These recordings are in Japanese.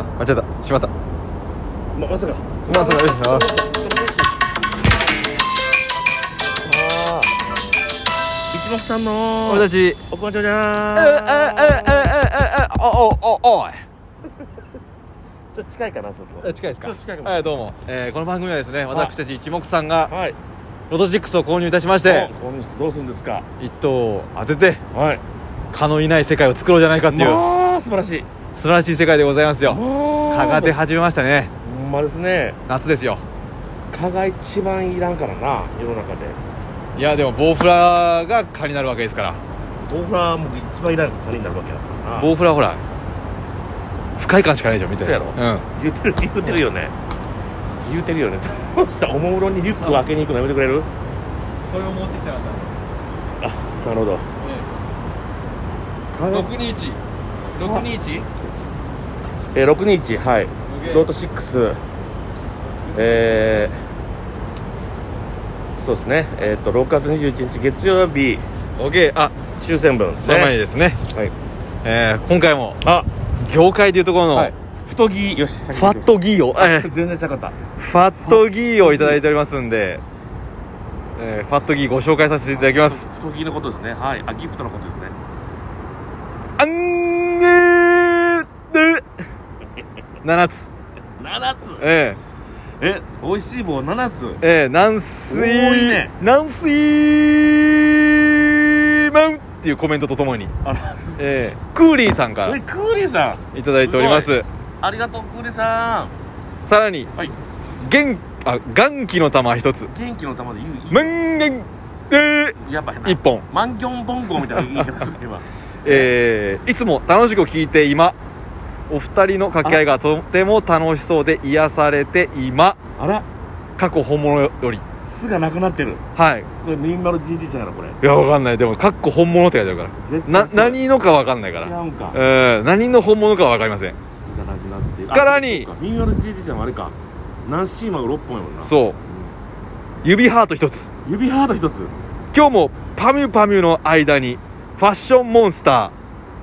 あ間違えた。しまった。ままさか。まあそれああ一目さんの。俺たち。おこんちょじええええゃーええええおおおおいちょっと近いかなちょっとえ近いですかちょっと近いかもはいどうも、えーこの番組はですね。私たち一目さんが。はい。ロト6を購入いたしまして。おこの人どうするんですか。一等を当てて。はい。蚊のいない世界を作ろうじゃないかっていう。まあ素晴らしい素晴らしい世界でございますよ。蚊蚊が出始めましたね。ほんまですね。夏ですよ。蚊が一番いらんからな世の中で。いやでもボウフラが蚊になるわけですから。ボウフラも一番いらん蚊になるわけだからな。ボウフラはほら不快感しかないでしょ見て。そうやろ。うん。言ってる言ってるよね。言ってるよね。どうした？おもむろにリュックを開けに行くのやめてくれる？これを持ってきたかったあなるほど。蚊が621 621えー、621はい。ロート6えー、そうですね。えっ、と6月21日月曜日。OK あ。抽選分ですその前にねですね、はい。えー今回もあ。業界でいうところの、はい。太着よしファットギーを、えー全然ちゃうかった。ファットギーをいただいておりますんで、えーファットギーご紹介させていただきます。太着のことですね。はい。あギフトのことですねあんげーで7つ。7つ？ええ。美味しい棒7つ？ー、えー、軟水多いね。軟水マンっていうコメントとともに、あらすごい。えー、クーリーさんかえらクーリーさいただいております。んありがとうクーリーささらにんはい。元あ元気の玉一つ。元気の玉で言う満元でやばいな。一本。マンボンゴみたいな言い方する今。えーいつも楽しく聞いて今お二人の掛け合いがとても楽しそうで癒されて今。あら。過去本物より。巣がなくなってる。はい。これミンマル GT じゃないのこれ。いやわかんない。でもかっこ本物って書いてあるから。な何のかわかんないから。違うんか。うん何の本物かはわかりません。巣がなくなってる。からに。ミンマル GT じゃんあれか。ナンシーマが6本やもんなそう。指ハート一つ。うん指ハート一つ。今日もパミュパミュの間にファッションモンスタ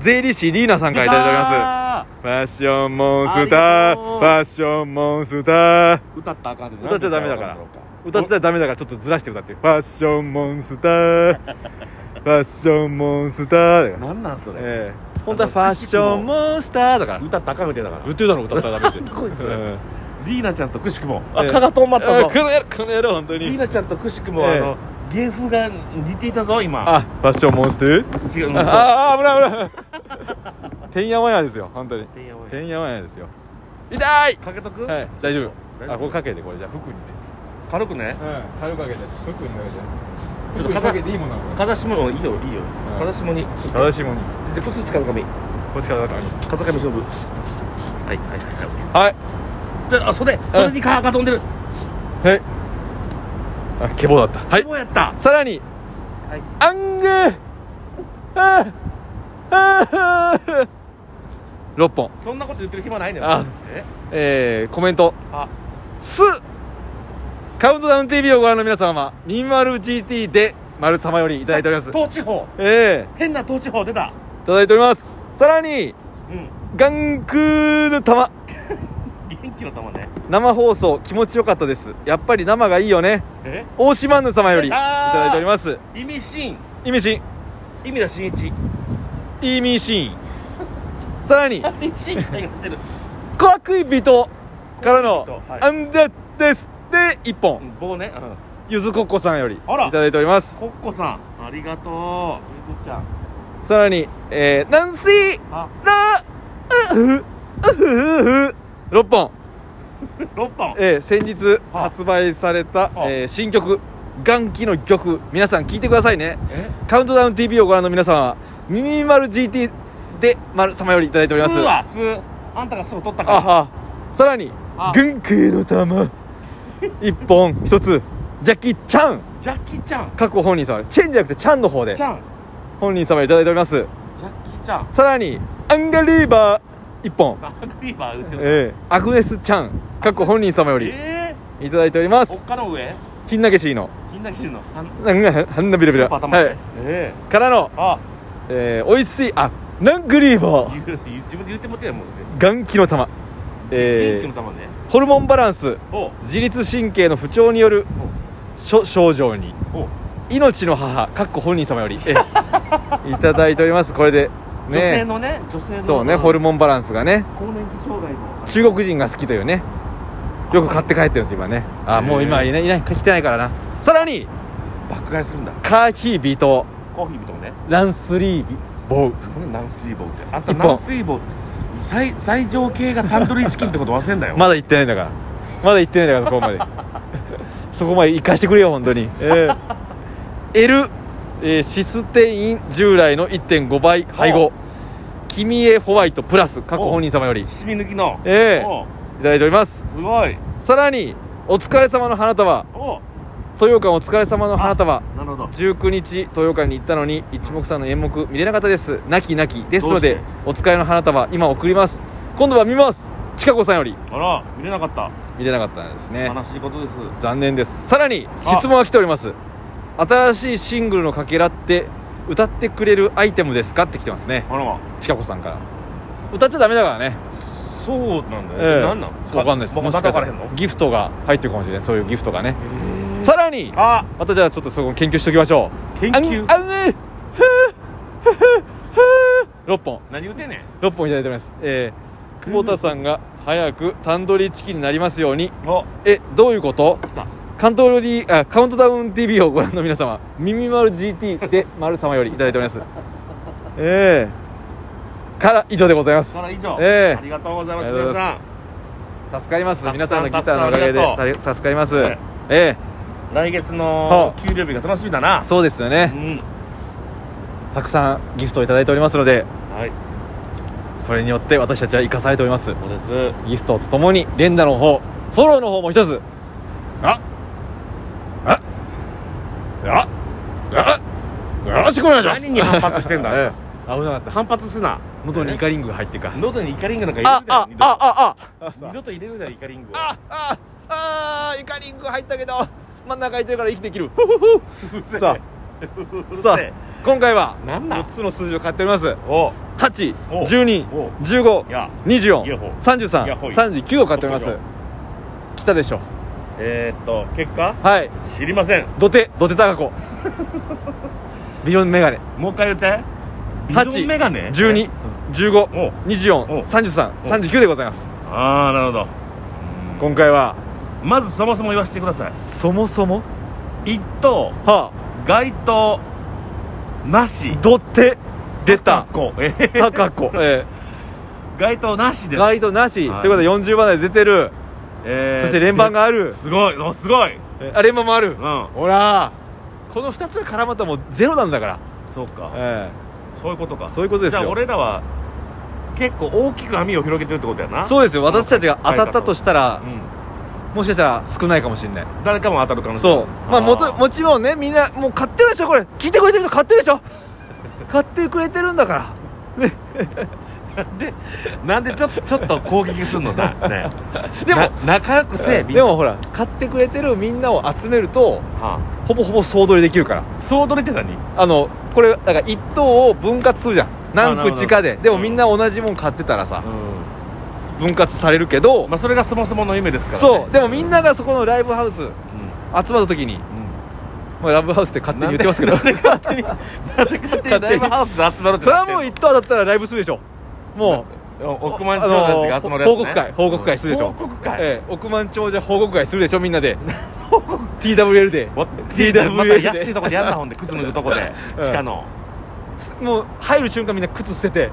ー税理士リーナさんからいただいております。まファッションモンスター。ファッションモンスター。す歌ったらあかんで歌っちゃダメだから。歌っちゃダメだからちょっとずらして歌って。ファッションモンスター。ファッションモンスターだから。なんなんそれ。ええ。本当はファッションモンスターだから。歌ったらあかんみたいだから。言ってたの歌ったらダメって こいつ。うん。リーナちゃんとくしくも。あええ。蚊が止まったぞ。あこの野郎本当リーにナちゃんとくしくもええ。あの芸風が似ていたぞ今。あファッションモンスター？違うああ危ない危ない。てんやわんやですよ本当に。てんやわんや。てんやわんやですよ。痛い！かけとく？はい大丈夫。あこれかけてこれじゃあ服に。軽くね。うん軽くかけて。服にかけて。ちょっとかけていいもんなの？こ風下もいいよいいよ。うん。風下に。れ正しいもんに。じゃあこっち風上こっちからだから。風上勝負。はいはいはいはい。はい。じゃあ袖。袖に蚊が飛んでる。はいあケボだった。はい。どうやった。さらにはい。アングー。あーあー6本。そんなこと言ってる暇ないねんあえ？えー、コメント。あ。す。カウントダウン TV をご覧の皆様 20GT で丸様よりいただいております。東地方。え変な東地方出た。えいただいております。さらにうん。ガンクーの玉 元気の玉ね。生放送気持ちよかったです。やっぱり生がいいよね。え？大島ヌ様よりい出ただいております。意味深。意味深。意味だ新一意味深。さらに。意味深ってる？怖くい人からのはい。アンデッですで1本。うん棒ね。うん。ゆずこっこさんよりいただいております。コッコさんありがとう。ゆずちゃん。さらにえー、ナンシーあ。ラウフウフフ6本。6本。えー、先日は発売された、はえー新曲「元気の曲」皆さん聴いてくださいね。え？カウントダウン TV をご覧の皆様はミニマル GT で丸様よりいただいております。あんたがすぐ取ったから。あは。さらにあ。元気の玉。1本。1つ。ジャッキーちゃん。ジャッキーちゃん。過去本人様。チェンじゃなくてちゃんの方で。ちゃん。本人様いただいております。ジャッキーちゃん。さらにアンガリーバー1本。ラグビーバー打ってるえー、アグネスちゃん。過去本人様より。えいただいておりまー、おっすかの上？ひんなげしいのの。はんなんがはんなビラビーパーはい。えからの、えあ。えー、おいしいあナングリーバー。言う自分で言ってもってやもんね元気の玉。えー元気の玉ね。ホルモンバランス。お。自律神経の不調による諸症状に。お。命の母かっこ本人様より。ええ。いただいております。これで女性ねのね女性のそうねホルモモンバランスがね。更年期障害の中国人が好きというね。よく買って帰ってるんです今ね。あもう今いないいない来てないからな。さらに爆買いするんだ。カーヒービート。コーヒーみたいなね。ランスリーボウこれナンスリーボーって。あんた一本。ナンスリーボー。最最上系がタンドリーチキンってこと忘れんだよ。まだ行ってないんだから。まだ行ってないんだからそこまで。そこまで行かしてくれよ本当に。ええ L、えーシステイン従来の1.5倍配合。キミエホワイトプラス過去本人様より。いシミ抜きの。ええ。お。ただいております。すごい。さらにお疲れ様の花束。お。豊岡お疲れ様の花束。なるほど。19日豊岡に行ったのに一目散の演目見れなかったです。泣き泣き。ですのでお疲れの花束今送ります。今度は見ます。ちかこさんより。あら見れなかった。見れなかったんですね。悲しいことです。残念です。さらにあ。質問が来ております新しいシングルのかけらって歌ってくれるアイテムですかって来てますね。あら。まちかこさんから。歌っちゃダメだからね。そうなんだええ。よ何なん？わかんないです。僕もしかしたらギフトが入ってるかもしれない。そういうギフトがね。へさらにあ！またじゃあちょっとそこ研究しておきましょう。研究？あね6本。何言うてんねん。6本いただいてます。えー、久保田さんが早くタンドリーチキンになりますように。おえどういうこと？カントロリーあカウントダウン TV をご覧の皆様耳丸 GT で丸様よりいただいております。ええ。から以上でございます。から以上。ええ。ありがとうございます皆さま助かります。皆さんのギターのおかげで助かります。ええ。ん来月はのあ。給料日が楽しみだな。えそうですようねん。たくさんギフトをいただいておりますのではい。それによって私たちは生かされております。そうです。ギフトとともに連打の方フォローの方も一つああああよろしくお願いします。何に反発してんだ。ええ。危なかった。反発すな。元にイカリングが入ってるか。喉にイカリングなんか入れあるな。よああああ。二度と入れるなよイカリングを。あああイカリング入ったけど真ん中空いてるから生きていける。さあ。さあ今回は4なんなんつの数字を買っております。お8お12お15いや。24いやほい33やほい39を買っております。来たでしょえー、っと結果？はい。知りません。土手土手高子 ビヨンメガネ。もう一回言って。ビ8ジョンメガネ？12お15お24 33 39でございます。ああなるほど。今回はまずそもそも言わせてください。そもそも？一等は該当なし。あ土手出た。高子えー高子え該当なしえです。ガイドなし。はい。ということで40番台出てる。えーそして連番がある。すごい。おすごい。えあ連番もある。うん。ほらこの2つが絡まったらもうゼロなんだから。そうか。えそういうことか。そういうことですよ。じゃあ俺らは結構大きく網を広げてるってことやな。えそうですよ。私たちが当たったとしたらうん。もしかしたら少ないかもしれない。誰かも当たる可能性そう。まあもともちろんねみんなもう買ってるでしょこれ。聞いてくれてる人買ってるでしょ。買ってくれてるんだから。なんでなんでちょっとちょっと攻撃すんのな。ねでもな仲良くせえみんな。でもほら買ってくれてるみんなを集めるとはほぼほぼ総取りできるから。あ、総取りって何？あのこれだから1等を分割するじゃん。何口かで。でもみんな同じもん買ってたらさう分割されるけどんまあそれがそもそもの夢ですから、ね、そう。でもみんながそこのライブハウスうん、集まった時に、まあ、ライブハウスって勝手に言ってますけど。なんで勝手になんで勝手にライブハウスで集まるってそれはもうう1等だったらライブするでしょ。もう億万長者たちが集まるやつ、ね、報告会報告会するでしょ。報告会、ええ億万長者報告会するでしょみんなで TWL で。わ TWL また安いとこでやんなほんで靴脱ぐとこで。うん。地下の。もう入る瞬間みんな靴捨てて。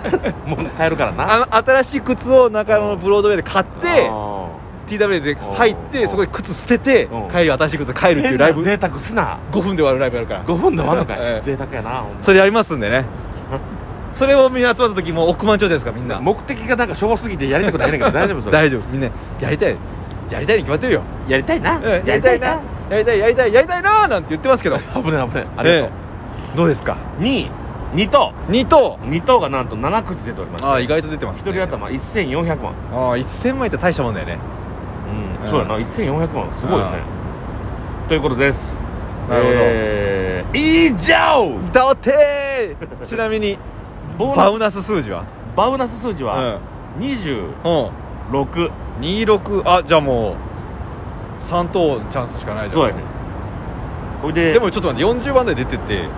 もう帰るからな。あの新しい靴を中野のブロードウェイで買ってあ TWL で入ってうんそこで靴捨ててうん。帰り新しい靴帰るーっていうライブ。贅沢すな。5分で終わるライブやるから。5分で終わんのかい、ええ贅沢やなそれやりますんでね。それをみんな集まった時もう億万長者ですからみんな。目的がなんかしょぼすぎてやりたくないねんけど大丈夫それ。大丈夫。みんなやりたいやりたいに決まってるよ。やりたいな、うんやりたいな。やりたいやりたいやりたいなーなんて言ってますけど。危ない危ない。ありがとう、ええ。どうですか？2 2等2等2等がなんと7口出ておりまして。ああ意外と出てます1人頭1400万。ああ1000万円って大したもんだよね。うん、うん。そうやな。1400万。すごいよね。ということです。なるほど。えー、以上。だてーちなみに ボーナス。バウナス数字は？バウナス数字はうん。20うん。6 26あじゃあもう3等チャンスしかないじゃん。そうやね。ほいででもちょっと待って40番台出ててう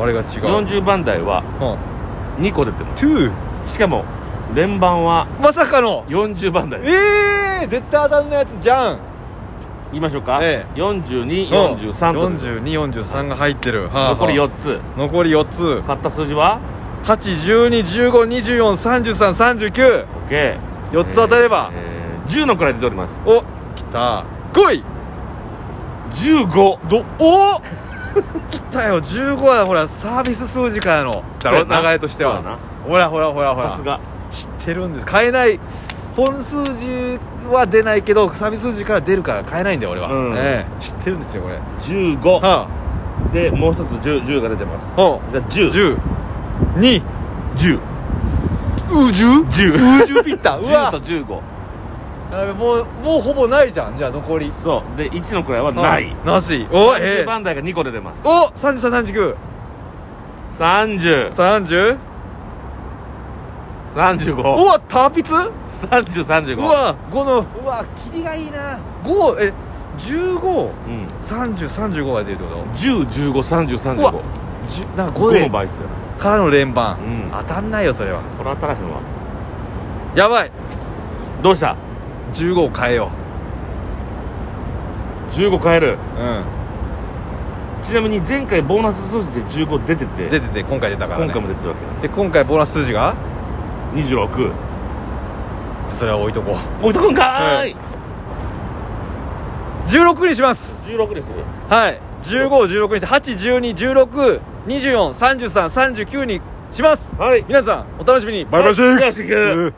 あれが違う。ん、40番台はうん。2個出てまトゥすしかも連番はまさかの。40番台。ええー、絶対当たんないやつじゃん。言いましょうか、え4243と出てる4243が入ってる、はあはあ残り4つ。残り4つ。買った数字は？81215242339 OK 4つ当たれば、えー10の位出ております。おきた。来い15どお 来たよ。15はほらサービス数字からの。だろ流れとしては。ほらほらほらほら。さすが。知ってるんです。買えない。本数字は出ないけどサービス数字から出るから買えないんだよ俺は、うん。ええ。知ってるんですよこれ。15はでもう一つ 10, 10が出てます。あ。はじゃああ10 10 2 10うじゅう？10じゅピッタう10わと15やべもうもうほぼないじゃんじゃあ残り。そう。で1の位はない。あなし。お10え。え番台が2個出てます。お三3339 30 30 35う？わターピツ？3035うわ5の。うわキリがいいな。5え15うん。3035が出るってこと？10153035うわじゅなんか5 5での倍数やからの連番、うん。当たんないよそれは。これ当たらへんわやばい。どうした？15を変えよ15変える？ううちなみに前回ボーナス数字で15出てて。ん出てて今回出たから、ね、今回も出てるわけで今回ボーナス数字が？26それは置いとこう。置いとくんかーい、16にします。16ですはい。15を16にして81216243339にします。はい。皆さんお楽しみに。バイバイシックス